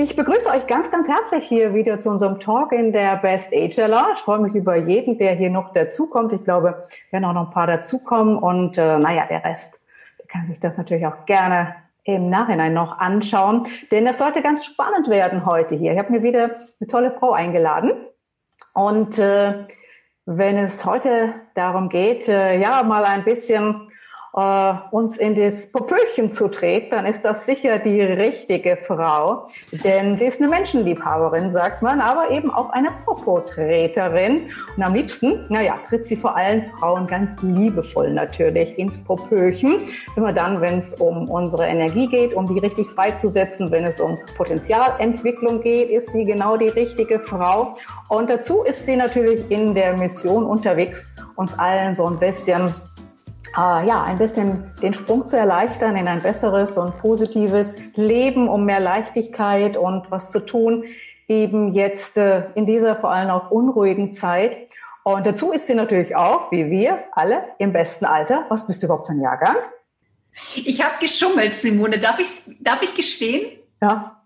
Ich begrüße euch ganz, ganz herzlich hier wieder zu unserem Talk in der Best Age Lounge. Ich freue mich über jeden, der hier noch dazukommt. Ich glaube, werden auch noch ein paar dazukommen und äh, naja, der Rest der kann sich das natürlich auch gerne im Nachhinein noch anschauen, denn das sollte ganz spannend werden heute hier. Ich habe mir wieder eine tolle Frau eingeladen und äh, wenn es heute darum geht, äh, ja, mal ein bisschen äh, uns in das Popöchen zu treten, dann ist das sicher die richtige Frau. Denn sie ist eine Menschenliebhaberin, sagt man, aber eben auch eine Popotreterin. Und am liebsten, naja, tritt sie vor allen Frauen ganz liebevoll natürlich ins Popöchen. Immer dann, wenn es um unsere Energie geht, um die richtig freizusetzen, wenn es um Potenzialentwicklung geht, ist sie genau die richtige Frau. Und dazu ist sie natürlich in der Mission unterwegs, uns allen so ein bisschen äh, ja, ein bisschen den Sprung zu erleichtern in ein besseres und positives Leben, um mehr Leichtigkeit und was zu tun, eben jetzt äh, in dieser vor allem auch unruhigen Zeit. Und dazu ist sie natürlich auch, wie wir alle, im besten Alter. Was bist du überhaupt für ein Jahrgang? Ich habe geschummelt, Simone. Darf ich, darf ich gestehen? Ja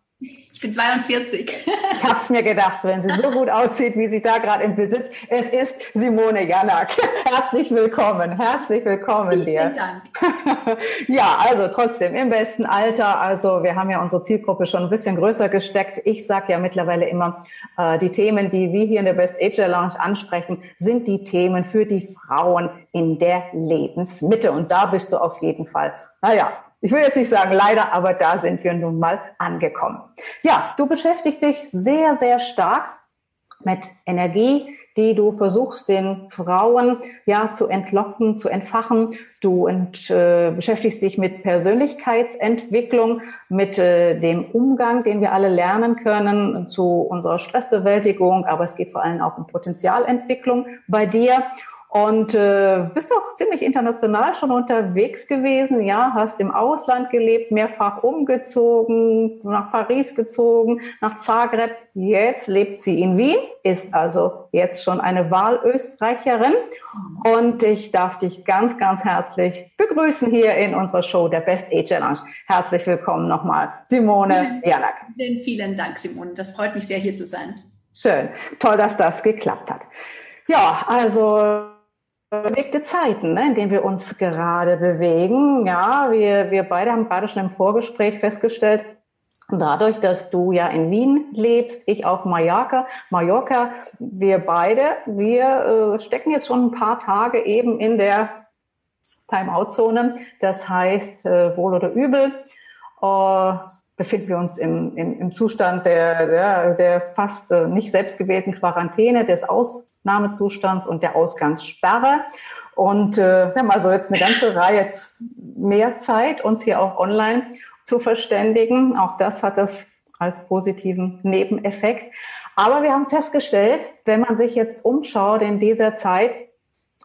bin 42. Ich habe es mir gedacht, wenn sie so gut aussieht, wie sie da gerade im Besitz. Es ist Simone Janak. Herzlich willkommen, herzlich willkommen dir. Vielen Dank. Ja, also trotzdem im besten Alter. Also wir haben ja unsere Zielgruppe schon ein bisschen größer gesteckt. Ich sage ja mittlerweile immer, äh, die Themen, die wir hier in der Best Age Lounge ansprechen, sind die Themen für die Frauen in der Lebensmitte. Und da bist du auf jeden Fall, naja, ich will jetzt nicht sagen leider, aber da sind wir nun mal angekommen. Ja, du beschäftigst dich sehr, sehr stark mit Energie, die du versuchst, den Frauen ja zu entlocken, zu entfachen. Du ent, äh, beschäftigst dich mit Persönlichkeitsentwicklung, mit äh, dem Umgang, den wir alle lernen können zu unserer Stressbewältigung, aber es geht vor allem auch um Potenzialentwicklung bei dir. Und äh, bist auch ziemlich international schon unterwegs gewesen, ja, hast im Ausland gelebt, mehrfach umgezogen, nach Paris gezogen, nach Zagreb. Jetzt lebt sie in Wien, ist also jetzt schon eine Wahlösterreicherin. Und ich darf dich ganz, ganz herzlich begrüßen hier in unserer Show der Best Age Challenge. Herzlich willkommen nochmal, Simone Janak. Vielen, vielen Dank, Simone. Das freut mich sehr, hier zu sein. Schön. Toll, dass das geklappt hat. Ja, also bewegte Zeiten, ne, in denen wir uns gerade bewegen. Ja, wir, wir beide haben gerade schon im Vorgespräch festgestellt, dadurch, dass du ja in Wien lebst, ich auf Mallorca, Mallorca, wir beide, wir äh, stecken jetzt schon ein paar Tage eben in der Time-out-Zone. Das heißt, äh, wohl oder übel, äh, befinden wir uns im, im, im Zustand der, der, der fast äh, nicht selbstgewählten Quarantäne, des Aus Ausnahmezustands und der Ausgangssperre. Und äh, wir haben also jetzt eine ganze Reihe jetzt mehr Zeit, uns hier auch online zu verständigen. Auch das hat das als positiven Nebeneffekt. Aber wir haben festgestellt, wenn man sich jetzt umschaut in dieser Zeit,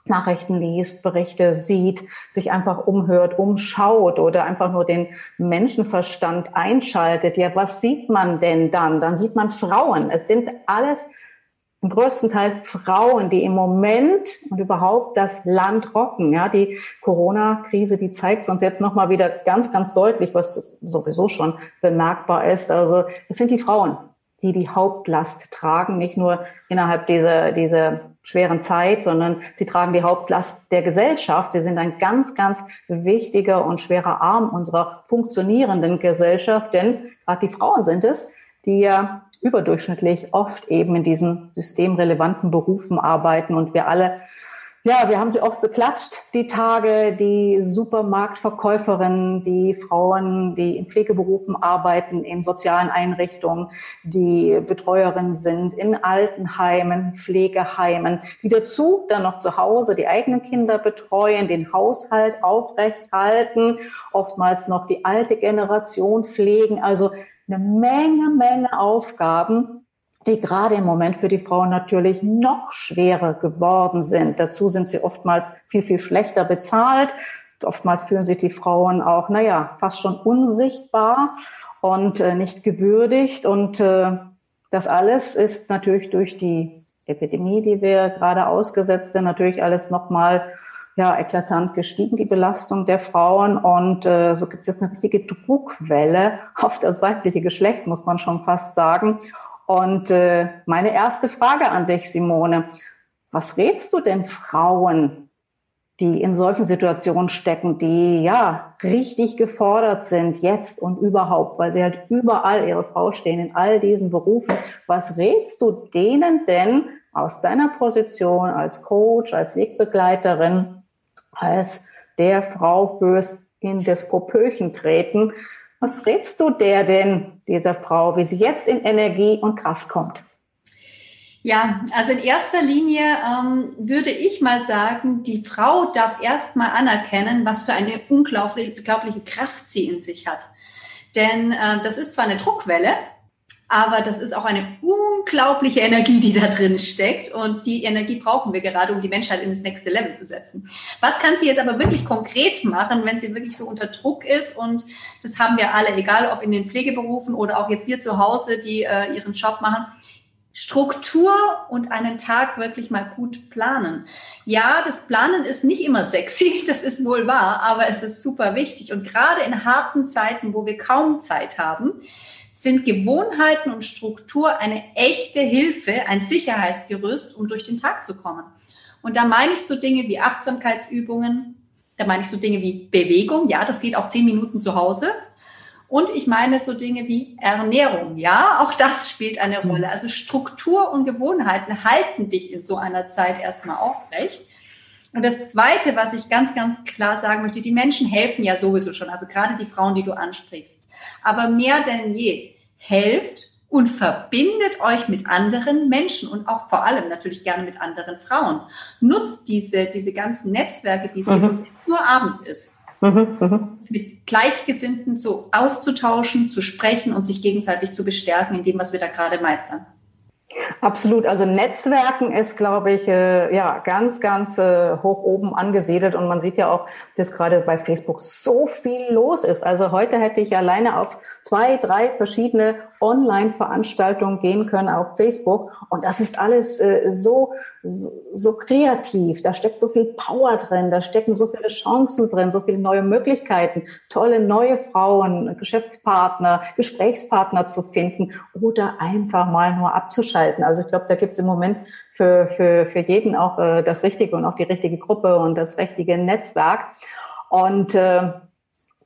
Nachrichten liest, Berichte sieht, sich einfach umhört, umschaut oder einfach nur den Menschenverstand einschaltet. Ja, was sieht man denn dann? Dann sieht man Frauen. Es sind alles im größten Teil Frauen, die im Moment und überhaupt das Land rocken. Ja, die Corona-Krise, die zeigt uns jetzt nochmal wieder ganz, ganz deutlich, was sowieso schon bemerkbar ist. Also es sind die Frauen, die die Hauptlast tragen, nicht nur innerhalb dieser, dieser schweren Zeit, sondern sie tragen die Hauptlast der Gesellschaft. Sie sind ein ganz, ganz wichtiger und schwerer Arm unserer funktionierenden Gesellschaft, denn gerade die Frauen sind es, die ja überdurchschnittlich oft eben in diesen systemrelevanten Berufen arbeiten und wir alle ja, wir haben sie oft beklatscht, die Tage, die Supermarktverkäuferinnen, die Frauen, die in Pflegeberufen arbeiten, in sozialen Einrichtungen, die Betreuerinnen sind, in Altenheimen, Pflegeheimen, die dazu dann noch zu Hause die eigenen Kinder betreuen, den Haushalt aufrechthalten, oftmals noch die alte Generation pflegen. Also eine Menge, Menge Aufgaben, die gerade im Moment für die Frauen natürlich noch schwerer geworden sind. Dazu sind sie oftmals viel, viel schlechter bezahlt. Oftmals fühlen sich die Frauen auch, naja, fast schon unsichtbar und äh, nicht gewürdigt. Und äh, das alles ist natürlich durch die Epidemie, die wir gerade ausgesetzt sind, natürlich alles nochmal ja, eklatant gestiegen, die Belastung der Frauen. Und äh, so gibt es jetzt eine richtige Druckwelle auf das weibliche Geschlecht, muss man schon fast sagen. Und äh, meine erste Frage an dich, Simone, was rätst du denn Frauen, die in solchen Situationen stecken, die ja richtig gefordert sind, jetzt und überhaupt, weil sie halt überall ihre Frau stehen, in all diesen Berufen. Was rätst du denen denn aus deiner Position als Coach, als Wegbegleiterin, als der Frau fürs in das Popöchen treten? Was rätst du der denn, dieser Frau, wie sie jetzt in Energie und Kraft kommt? Ja, also in erster Linie ähm, würde ich mal sagen, die Frau darf erst mal anerkennen, was für eine unglaubliche, unglaubliche Kraft sie in sich hat. Denn äh, das ist zwar eine Druckwelle, aber das ist auch eine unglaubliche Energie, die da drin steckt. Und die Energie brauchen wir gerade, um die Menschheit in das nächste Level zu setzen. Was kann sie jetzt aber wirklich konkret machen, wenn sie wirklich so unter Druck ist? Und das haben wir alle, egal ob in den Pflegeberufen oder auch jetzt wir zu Hause, die äh, ihren Job machen Struktur und einen Tag wirklich mal gut planen. Ja, das Planen ist nicht immer sexy, das ist wohl wahr, aber es ist super wichtig. Und gerade in harten Zeiten, wo wir kaum Zeit haben, sind Gewohnheiten und Struktur eine echte Hilfe, ein Sicherheitsgerüst, um durch den Tag zu kommen. Und da meine ich so Dinge wie Achtsamkeitsübungen, da meine ich so Dinge wie Bewegung. Ja, das geht auch zehn Minuten zu Hause. Und ich meine so Dinge wie Ernährung. Ja, auch das spielt eine mhm. Rolle. Also Struktur und Gewohnheiten halten dich in so einer Zeit erstmal aufrecht. Und das Zweite, was ich ganz, ganz klar sagen möchte, die Menschen helfen ja sowieso schon, also gerade die Frauen, die du ansprichst. Aber mehr denn je, helft und verbindet euch mit anderen Menschen und auch vor allem natürlich gerne mit anderen Frauen. Nutzt diese, diese ganzen Netzwerke, die es mhm. nur abends ist Mhm, mhm, mit Gleichgesinnten so auszutauschen, zu sprechen und sich gegenseitig zu bestärken in dem, was wir da gerade meistern. Absolut. Also Netzwerken ist, glaube ich, äh, ja ganz, ganz äh, hoch oben angesiedelt und man sieht ja auch, dass gerade bei Facebook so viel los ist. Also heute hätte ich alleine auf zwei, drei verschiedene Online-Veranstaltungen gehen können auf Facebook und das ist alles äh, so so kreativ, da steckt so viel Power drin, da stecken so viele Chancen drin, so viele neue Möglichkeiten, tolle neue Frauen, Geschäftspartner, Gesprächspartner zu finden oder einfach mal nur abzuschalten. Also ich glaube, da gibt es im Moment für, für, für jeden auch äh, das Richtige und auch die richtige Gruppe und das richtige Netzwerk. Und äh,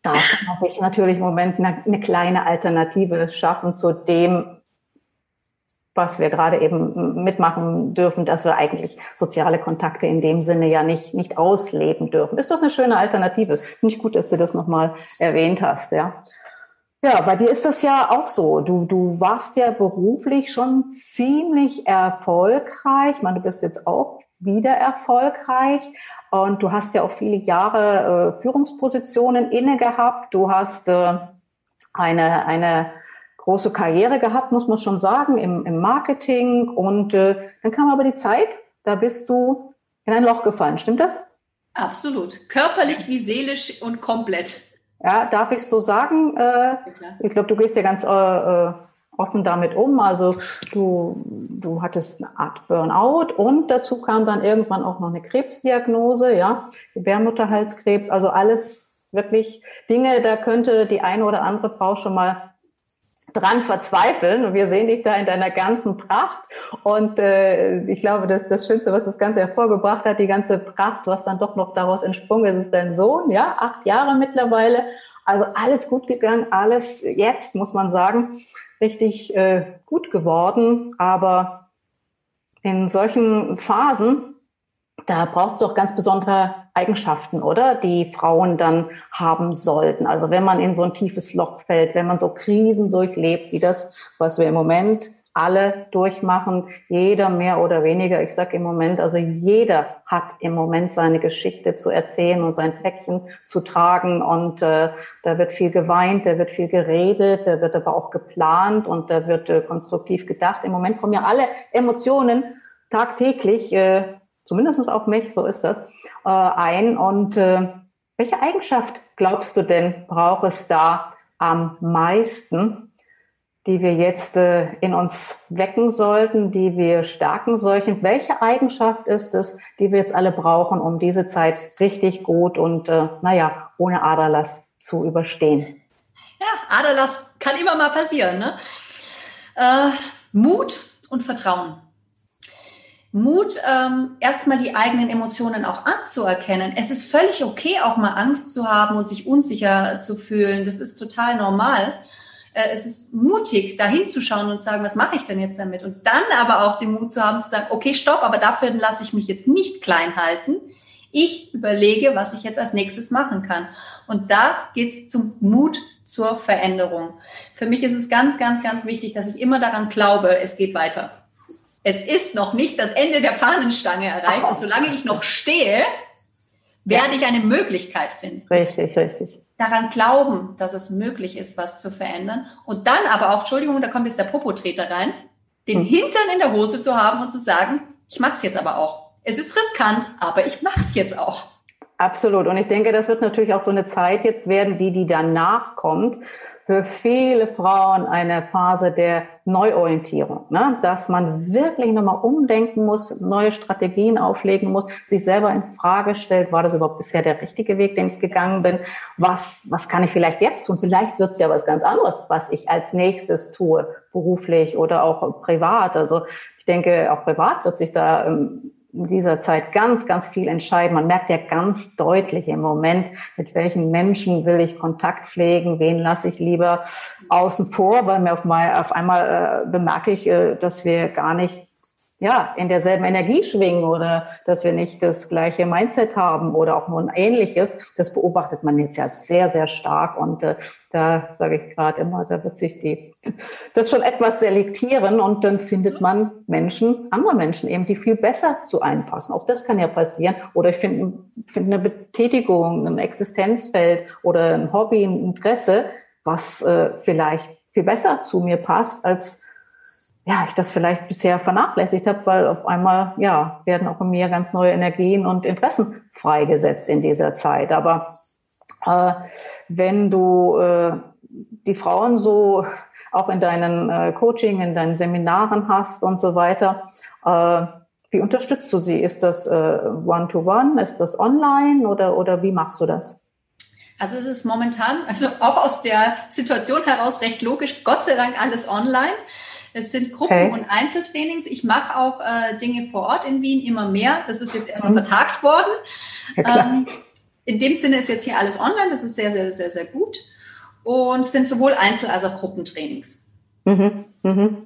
da kann man sich natürlich im Moment eine, eine kleine Alternative schaffen zu dem, was wir gerade eben mitmachen dürfen, dass wir eigentlich soziale Kontakte in dem Sinne ja nicht, nicht ausleben dürfen. Ist das eine schöne Alternative? Finde ich gut, dass du das nochmal erwähnt hast, ja. Ja, bei dir ist das ja auch so. Du, du warst ja beruflich schon ziemlich erfolgreich. Ich meine, du bist jetzt auch wieder erfolgreich und du hast ja auch viele Jahre äh, Führungspositionen inne gehabt. Du hast äh, eine, eine große Karriere gehabt, muss man schon sagen, im, im Marketing. Und äh, dann kam aber die Zeit, da bist du in ein Loch gefallen. Stimmt das? Absolut. Körperlich wie seelisch und komplett. Ja, darf ich so sagen? Äh, ich glaube, du gehst ja ganz äh, äh, offen damit um. Also du, du hattest eine Art Burnout und dazu kam dann irgendwann auch noch eine Krebsdiagnose, ja, Gebärmutterhalskrebs. Also alles wirklich Dinge, da könnte die eine oder andere Frau schon mal dran verzweifeln und wir sehen dich da in deiner ganzen Pracht. Und äh, ich glaube, dass das Schönste, was das Ganze hervorgebracht hat, die ganze Pracht, was dann doch noch daraus entsprungen ist, ist dein Sohn, ja, acht Jahre mittlerweile, also alles gut gegangen, alles jetzt, muss man sagen, richtig äh, gut geworden, aber in solchen Phasen da braucht es doch ganz besondere Eigenschaften, oder? Die Frauen dann haben sollten. Also wenn man in so ein tiefes Loch fällt, wenn man so Krisen durchlebt, wie das, was wir im Moment alle durchmachen, jeder mehr oder weniger. Ich sage im Moment, also jeder hat im Moment seine Geschichte zu erzählen und sein Päckchen zu tragen. Und äh, da wird viel geweint, da wird viel geredet, da wird aber auch geplant und da wird äh, konstruktiv gedacht. Im Moment kommen ja alle Emotionen tagtäglich, äh, zumindest auf mich, so ist das, äh, ein. Und äh, welche Eigenschaft glaubst du denn, braucht es da am meisten, die wir jetzt äh, in uns wecken sollten, die wir stärken sollten? Welche Eigenschaft ist es, die wir jetzt alle brauchen, um diese Zeit richtig gut und, äh, naja, ohne Aderlass zu überstehen? Ja, Aderlass kann immer mal passieren. Ne? Äh, Mut und Vertrauen. Mut, ähm, erstmal die eigenen Emotionen auch anzuerkennen. Es ist völlig okay, auch mal Angst zu haben und sich unsicher zu fühlen. Das ist total normal äh, es ist mutig, da hinzuschauen und zu sagen, was mache ich denn jetzt damit? Und dann aber auch den Mut zu haben, zu sagen, okay, stopp, aber dafür lasse ich mich jetzt nicht klein halten. Ich überlege, was ich jetzt als nächstes machen kann. Und da geht's zum Mut zur Veränderung. Für mich ist es ganz, ganz, ganz wichtig, dass ich immer daran glaube, es geht weiter. Es ist noch nicht das Ende der Fahnenstange erreicht. Und solange ich noch stehe, werde ich eine Möglichkeit finden. Richtig, richtig daran glauben, dass es möglich ist, was zu verändern. Und dann aber auch, Entschuldigung, da kommt jetzt der Popotreter rein, den hm. Hintern in der Hose zu haben und zu sagen, ich mache es jetzt aber auch. Es ist riskant, aber ich mache es jetzt auch. Absolut. Und ich denke, das wird natürlich auch so eine Zeit jetzt werden, die, die danach kommt, für viele Frauen eine Phase der Neuorientierung, ne? dass man wirklich nochmal umdenken muss, neue Strategien auflegen muss, sich selber in Frage stellt, war das überhaupt bisher der richtige Weg, den ich gegangen bin? Was, was kann ich vielleicht jetzt tun? Vielleicht wird es ja was ganz anderes, was ich als nächstes tue, beruflich oder auch privat. Also ich denke, auch privat wird sich da ähm, in dieser Zeit ganz, ganz viel entscheiden. Man merkt ja ganz deutlich im Moment, mit welchen Menschen will ich Kontakt pflegen, wen lasse ich lieber außen vor, weil mir auf, mal, auf einmal äh, bemerke ich, äh, dass wir gar nicht ja, in derselben Energie schwingen oder dass wir nicht das gleiche Mindset haben oder auch nur ein ähnliches. Das beobachtet man jetzt ja sehr, sehr stark. Und äh, da sage ich gerade immer, da wird sich die das schon etwas selektieren und dann findet man Menschen, andere Menschen eben, die viel besser zu einem passen. Auch das kann ja passieren. Oder ich finde find eine Betätigung, ein Existenzfeld oder ein Hobby, ein Interesse, was äh, vielleicht viel besser zu mir passt als ja, ich das vielleicht bisher vernachlässigt habe, weil auf einmal, ja, werden auch in mir ganz neue Energien und Interessen freigesetzt in dieser Zeit. Aber äh, wenn du äh, die Frauen so auch in deinen äh, Coaching, in deinen Seminaren hast und so weiter, äh, wie unterstützt du sie? Ist das äh, One-to-One? -one? Ist das online oder, oder wie machst du das? Also es ist momentan, also auch aus der Situation heraus recht logisch, Gott sei Dank alles online. Es sind Gruppen- okay. und Einzeltrainings. Ich mache auch äh, Dinge vor Ort in Wien immer mehr. Das ist jetzt erstmal mhm. vertagt worden. Ja, ähm, in dem Sinne ist jetzt hier alles online. Das ist sehr, sehr, sehr, sehr gut. Und es sind sowohl Einzel- als auch Gruppentrainings. Mhm. Mhm.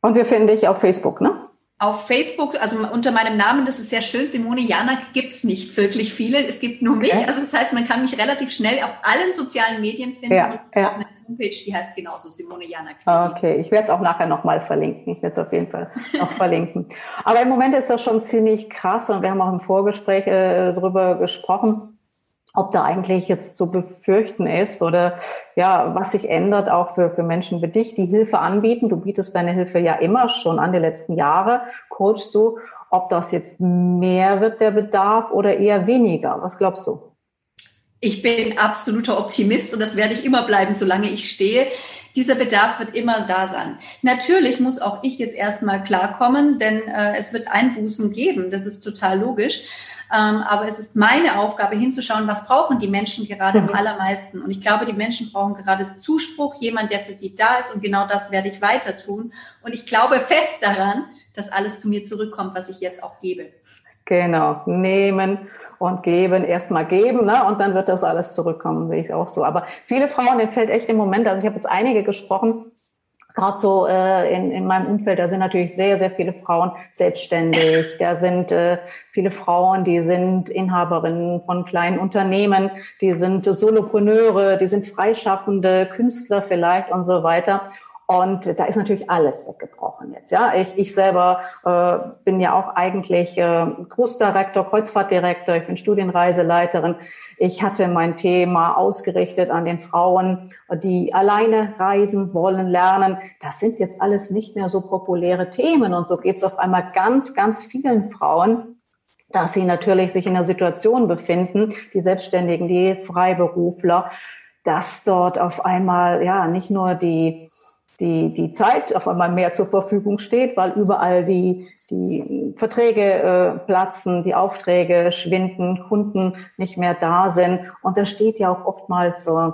Und wir finden dich auf Facebook, ne? Auf Facebook, also unter meinem Namen, das ist sehr schön, Simone Janak gibt's nicht wirklich viele. Es gibt nur okay. mich. Also das heißt, man kann mich relativ schnell auf allen sozialen Medien finden. Ja, ja. Homepage, die heißt genauso Simone Janak. Okay, ich werde es auch nachher nochmal verlinken. Ich werde es auf jeden Fall noch verlinken. Aber im Moment ist das schon ziemlich krass und wir haben auch im Vorgespräch äh, darüber gesprochen, ob da eigentlich jetzt zu befürchten ist oder ja, was sich ändert auch für, für Menschen wie dich, die Hilfe anbieten. Du bietest deine Hilfe ja immer schon an, die letzten Jahre coachst du. Ob das jetzt mehr wird, der Bedarf, oder eher weniger? Was glaubst du? Ich bin absoluter Optimist und das werde ich immer bleiben, solange ich stehe. Dieser Bedarf wird immer da sein. Natürlich muss auch ich jetzt erstmal klarkommen, denn äh, es wird Einbußen geben. Das ist total logisch. Ähm, aber es ist meine Aufgabe hinzuschauen, was brauchen die Menschen gerade mhm. am allermeisten. Und ich glaube, die Menschen brauchen gerade Zuspruch, jemand, der für sie da ist. Und genau das werde ich weiter tun. Und ich glaube fest daran, dass alles zu mir zurückkommt, was ich jetzt auch gebe. Genau, nehmen und geben, erstmal geben, ne? und dann wird das alles zurückkommen, sehe ich auch so. Aber viele Frauen, denen fällt echt im Moment, also ich habe jetzt einige gesprochen, gerade so äh, in, in meinem Umfeld, da sind natürlich sehr, sehr viele Frauen selbstständig. Da sind äh, viele Frauen, die sind Inhaberinnen von kleinen Unternehmen, die sind Solopreneure, die sind freischaffende Künstler vielleicht und so weiter. Und da ist natürlich alles weggebrochen jetzt. Ja, ich, ich selber äh, bin ja auch eigentlich äh, Großdirektor, Kreuzfahrtdirektor, ich bin Studienreiseleiterin. Ich hatte mein Thema ausgerichtet an den Frauen, die alleine reisen wollen, lernen. Das sind jetzt alles nicht mehr so populäre Themen. Und so geht es auf einmal ganz, ganz vielen Frauen, dass sie natürlich sich in einer Situation befinden, die Selbstständigen, die Freiberufler, dass dort auf einmal ja nicht nur die die, die Zeit auf einmal mehr zur Verfügung steht, weil überall die, die Verträge äh, platzen, die Aufträge schwinden, Kunden nicht mehr da sind. Und da steht ja auch oftmals äh,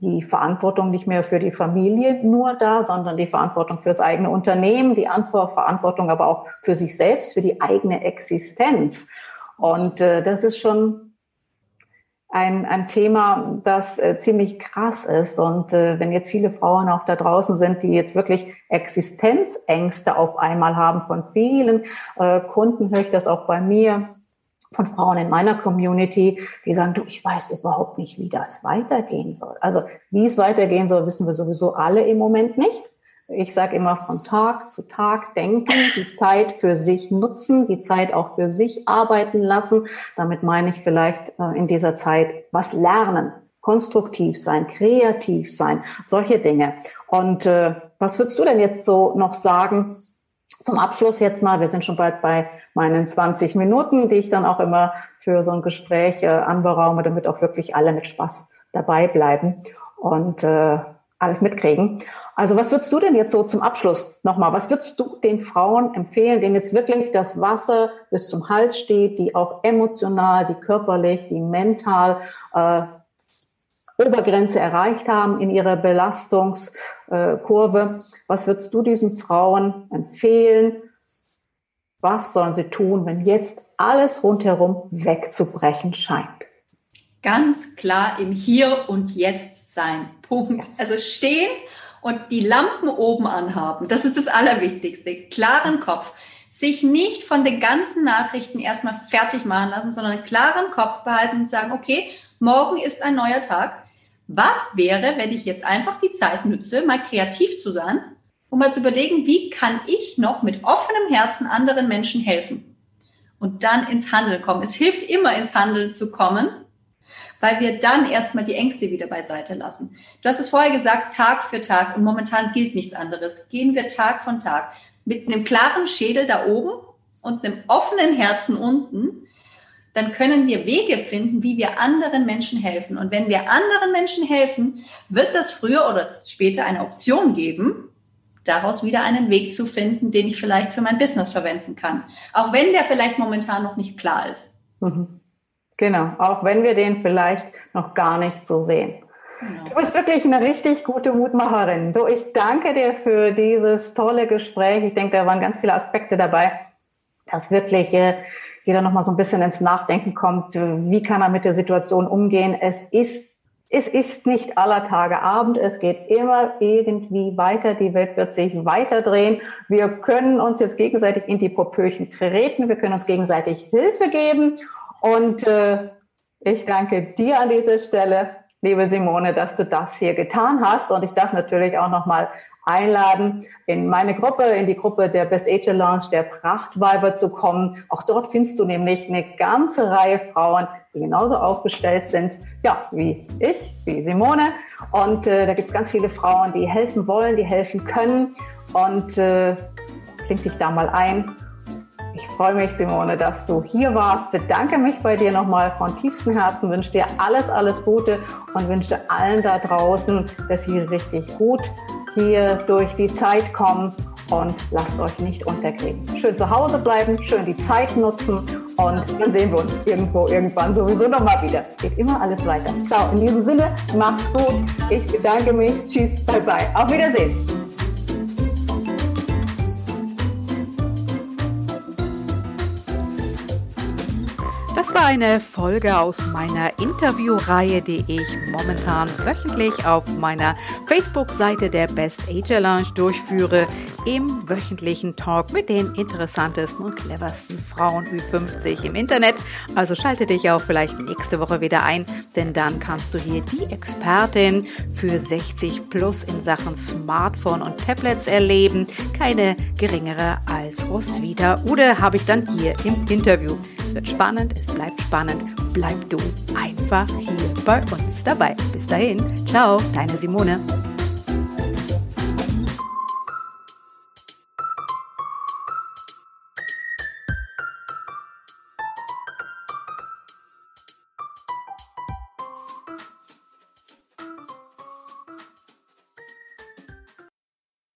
die Verantwortung nicht mehr für die Familie nur da, sondern die Verantwortung fürs eigene Unternehmen, die Verantwortung aber auch für sich selbst, für die eigene Existenz. Und äh, das ist schon ein, ein Thema, das äh, ziemlich krass ist. Und äh, wenn jetzt viele Frauen auch da draußen sind, die jetzt wirklich Existenzängste auf einmal haben von vielen äh, Kunden, höre ich das auch bei mir von Frauen in meiner Community, die sagen, du, ich weiß überhaupt nicht, wie das weitergehen soll. Also wie es weitergehen soll, wissen wir sowieso alle im Moment nicht. Ich sage immer von Tag zu Tag denken, die Zeit für sich nutzen, die Zeit auch für sich arbeiten lassen. Damit meine ich vielleicht äh, in dieser Zeit was lernen, konstruktiv sein, kreativ sein, solche Dinge. Und äh, was würdest du denn jetzt so noch sagen? Zum Abschluss jetzt mal, wir sind schon bald bei meinen 20 Minuten, die ich dann auch immer für so ein Gespräch äh, anberaume, damit auch wirklich alle mit Spaß dabei bleiben. Und äh, alles mitkriegen. Also was würdest du denn jetzt so zum Abschluss nochmal, was würdest du den Frauen empfehlen, denen jetzt wirklich das Wasser bis zum Hals steht, die auch emotional, die körperlich, die mental äh, Obergrenze erreicht haben in ihrer Belastungskurve? Was würdest du diesen Frauen empfehlen? Was sollen sie tun, wenn jetzt alles rundherum wegzubrechen scheint? Ganz klar im Hier und Jetzt sein. Punkt. Also stehen und die Lampen oben anhaben. Das ist das Allerwichtigste. Klaren Kopf. Sich nicht von den ganzen Nachrichten erstmal fertig machen lassen, sondern einen klaren Kopf behalten und sagen, okay, morgen ist ein neuer Tag. Was wäre, wenn ich jetzt einfach die Zeit nütze, mal kreativ zu sein, um mal zu überlegen, wie kann ich noch mit offenem Herzen anderen Menschen helfen? Und dann ins Handeln kommen. Es hilft immer ins Handeln zu kommen, weil wir dann erstmal die Ängste wieder beiseite lassen. Du hast es vorher gesagt, Tag für Tag und momentan gilt nichts anderes. Gehen wir Tag von Tag mit einem klaren Schädel da oben und einem offenen Herzen unten, dann können wir Wege finden, wie wir anderen Menschen helfen. Und wenn wir anderen Menschen helfen, wird das früher oder später eine Option geben, daraus wieder einen Weg zu finden, den ich vielleicht für mein Business verwenden kann. Auch wenn der vielleicht momentan noch nicht klar ist. Mhm. Genau, auch wenn wir den vielleicht noch gar nicht so sehen. Genau. Du bist wirklich eine richtig gute Mutmacherin. So, ich danke dir für dieses tolle Gespräch. Ich denke, da waren ganz viele Aspekte dabei, dass wirklich äh, jeder noch mal so ein bisschen ins Nachdenken kommt. Wie kann er mit der Situation umgehen? Es ist es ist nicht aller Tage Abend, es geht immer irgendwie weiter, die Welt wird sich weiter drehen. Wir können uns jetzt gegenseitig in die Popöchen treten, wir können uns gegenseitig Hilfe geben und äh, ich danke dir an dieser Stelle, liebe Simone, dass du das hier getan hast. Und ich darf natürlich auch nochmal einladen, in meine Gruppe, in die Gruppe der Best Age Lounge der Prachtweiber zu kommen. Auch dort findest du nämlich eine ganze Reihe Frauen, die genauso aufgestellt sind, ja, wie ich, wie Simone. Und äh, da gibt es ganz viele Frauen, die helfen wollen, die helfen können. Und äh, klingt dich da mal ein ich freue mich, Simone, dass du hier warst. Bedanke mich bei dir nochmal von tiefstem Herzen, wünsche dir alles, alles Gute und wünsche allen da draußen, dass sie richtig gut hier durch die Zeit kommen und lasst euch nicht unterkriegen. Schön zu Hause bleiben, schön die Zeit nutzen und dann sehen wir uns irgendwo irgendwann sowieso nochmal wieder. Geht immer alles weiter. Ciao, in diesem Sinne, macht's gut. Ich bedanke mich. Tschüss, bye bye. Auf Wiedersehen. Das war eine Folge aus meiner Interviewreihe, die ich momentan wöchentlich auf meiner Facebook-Seite der Best Age Lounge durchführe, im wöchentlichen Talk mit den interessantesten und cleversten Frauen Ü50 im Internet. Also schalte dich auch vielleicht nächste Woche wieder ein, denn dann kannst du hier die Expertin für 60 plus in Sachen Smartphone und Tablets erleben. Keine geringere als Roswitha. Oder habe ich dann hier im Interview. Es wird spannend, es bleibt spannend. Bleib du einfach hier bei uns dabei. Bis dahin, ciao, deine Simone.